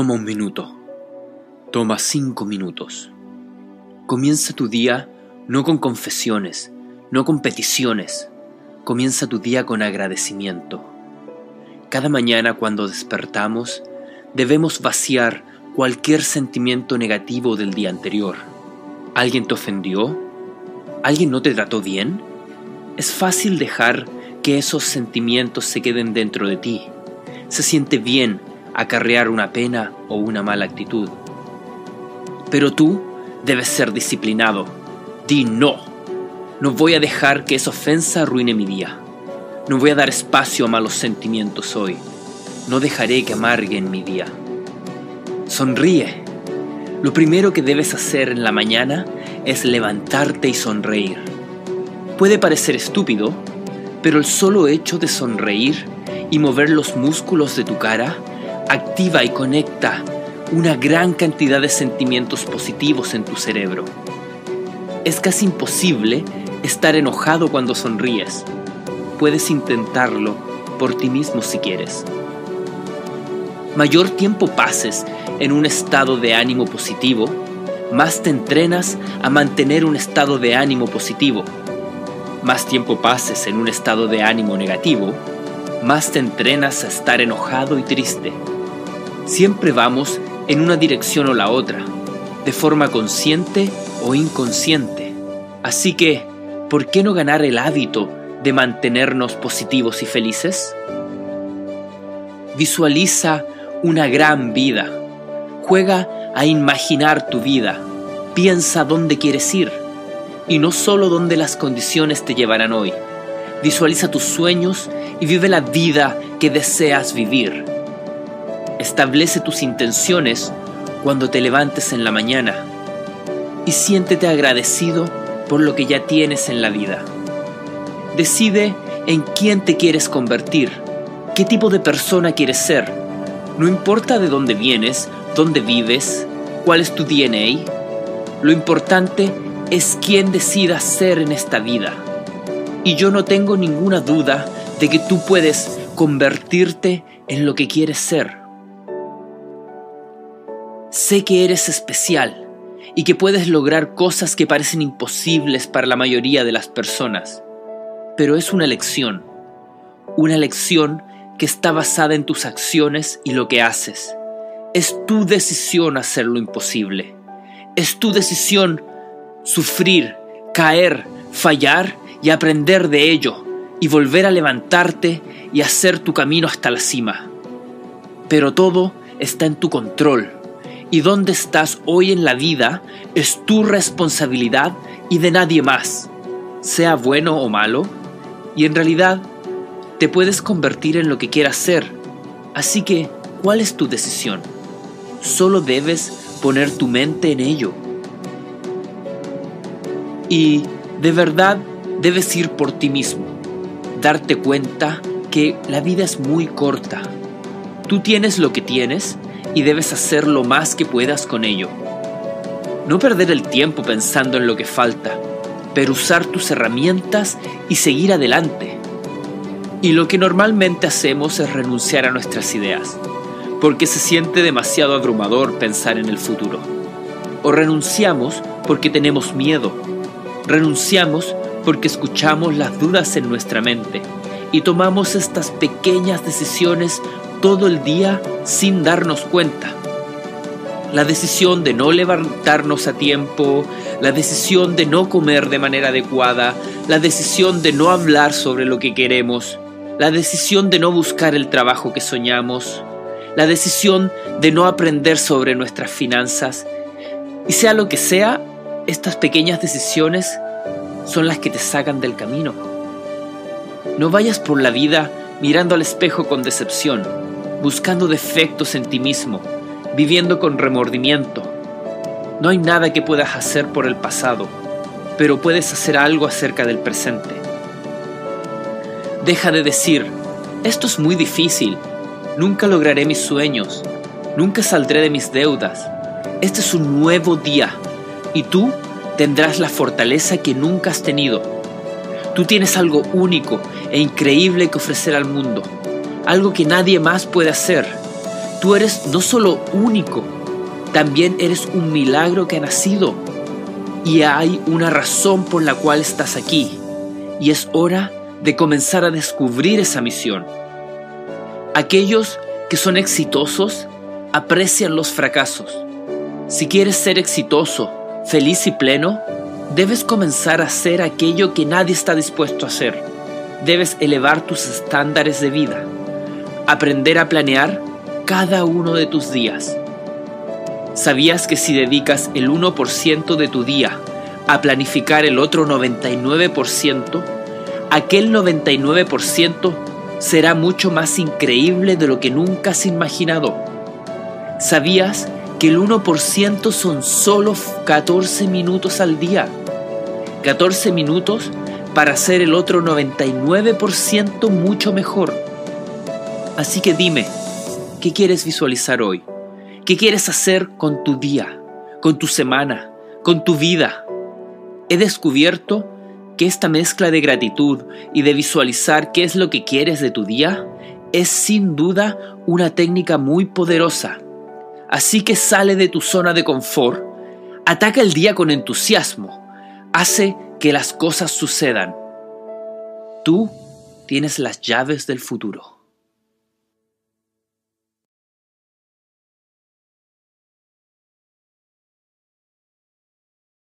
Toma un minuto. Toma cinco minutos. Comienza tu día no con confesiones, no con peticiones. Comienza tu día con agradecimiento. Cada mañana cuando despertamos, debemos vaciar cualquier sentimiento negativo del día anterior. ¿Alguien te ofendió? ¿Alguien no te trató bien? Es fácil dejar que esos sentimientos se queden dentro de ti. Se siente bien acarrear una pena o una mala actitud. Pero tú debes ser disciplinado. Di no. No voy a dejar que esa ofensa arruine mi día. No voy a dar espacio a malos sentimientos hoy. No dejaré que amarguen mi día. Sonríe. Lo primero que debes hacer en la mañana es levantarte y sonreír. Puede parecer estúpido, pero el solo hecho de sonreír y mover los músculos de tu cara activa y conecta una gran cantidad de sentimientos positivos en tu cerebro. Es casi imposible estar enojado cuando sonríes. Puedes intentarlo por ti mismo si quieres. Mayor tiempo pases en un estado de ánimo positivo, más te entrenas a mantener un estado de ánimo positivo. Más tiempo pases en un estado de ánimo negativo, más te entrenas a estar enojado y triste. Siempre vamos en una dirección o la otra, de forma consciente o inconsciente. Así que, ¿por qué no ganar el hábito de mantenernos positivos y felices? Visualiza una gran vida. Juega a imaginar tu vida. Piensa dónde quieres ir y no solo dónde las condiciones te llevarán hoy. Visualiza tus sueños y vive la vida que deseas vivir. Establece tus intenciones cuando te levantes en la mañana y siéntete agradecido por lo que ya tienes en la vida. Decide en quién te quieres convertir, qué tipo de persona quieres ser. No importa de dónde vienes, dónde vives, cuál es tu DNA, lo importante es quién decidas ser en esta vida. Y yo no tengo ninguna duda de que tú puedes convertirte en lo que quieres ser. Sé que eres especial y que puedes lograr cosas que parecen imposibles para la mayoría de las personas, pero es una elección, una elección que está basada en tus acciones y lo que haces. Es tu decisión hacer lo imposible. Es tu decisión sufrir, caer, fallar y aprender de ello y volver a levantarte y hacer tu camino hasta la cima. Pero todo está en tu control y dónde estás hoy en la vida es tu responsabilidad y de nadie más, sea bueno o malo, y en realidad te puedes convertir en lo que quieras ser. Así que, ¿cuál es tu decisión? Solo debes poner tu mente en ello. Y de verdad debes ir por ti mismo, darte cuenta que la vida es muy corta. Tú tienes lo que tienes y debes hacer lo más que puedas con ello. No perder el tiempo pensando en lo que falta, pero usar tus herramientas y seguir adelante. Y lo que normalmente hacemos es renunciar a nuestras ideas, porque se siente demasiado abrumador pensar en el futuro. O renunciamos porque tenemos miedo. Renunciamos porque escuchamos las dudas en nuestra mente y tomamos estas pequeñas decisiones todo el día sin darnos cuenta. La decisión de no levantarnos a tiempo, la decisión de no comer de manera adecuada, la decisión de no hablar sobre lo que queremos, la decisión de no buscar el trabajo que soñamos, la decisión de no aprender sobre nuestras finanzas. Y sea lo que sea, estas pequeñas decisiones son las que te sacan del camino. No vayas por la vida mirando al espejo con decepción buscando defectos en ti mismo, viviendo con remordimiento. No hay nada que puedas hacer por el pasado, pero puedes hacer algo acerca del presente. Deja de decir, esto es muy difícil, nunca lograré mis sueños, nunca saldré de mis deudas. Este es un nuevo día y tú tendrás la fortaleza que nunca has tenido. Tú tienes algo único e increíble que ofrecer al mundo algo que nadie más puede hacer. Tú eres no solo único, también eres un milagro que ha nacido. Y hay una razón por la cual estás aquí. Y es hora de comenzar a descubrir esa misión. Aquellos que son exitosos aprecian los fracasos. Si quieres ser exitoso, feliz y pleno, debes comenzar a hacer aquello que nadie está dispuesto a hacer. Debes elevar tus estándares de vida. Aprender a planear cada uno de tus días. ¿Sabías que si dedicas el 1% de tu día a planificar el otro 99%, aquel 99% será mucho más increíble de lo que nunca has imaginado? ¿Sabías que el 1% son solo 14 minutos al día? 14 minutos para hacer el otro 99% mucho mejor. Así que dime, ¿qué quieres visualizar hoy? ¿Qué quieres hacer con tu día, con tu semana, con tu vida? He descubierto que esta mezcla de gratitud y de visualizar qué es lo que quieres de tu día es sin duda una técnica muy poderosa. Así que sale de tu zona de confort, ataca el día con entusiasmo, hace que las cosas sucedan. Tú tienes las llaves del futuro.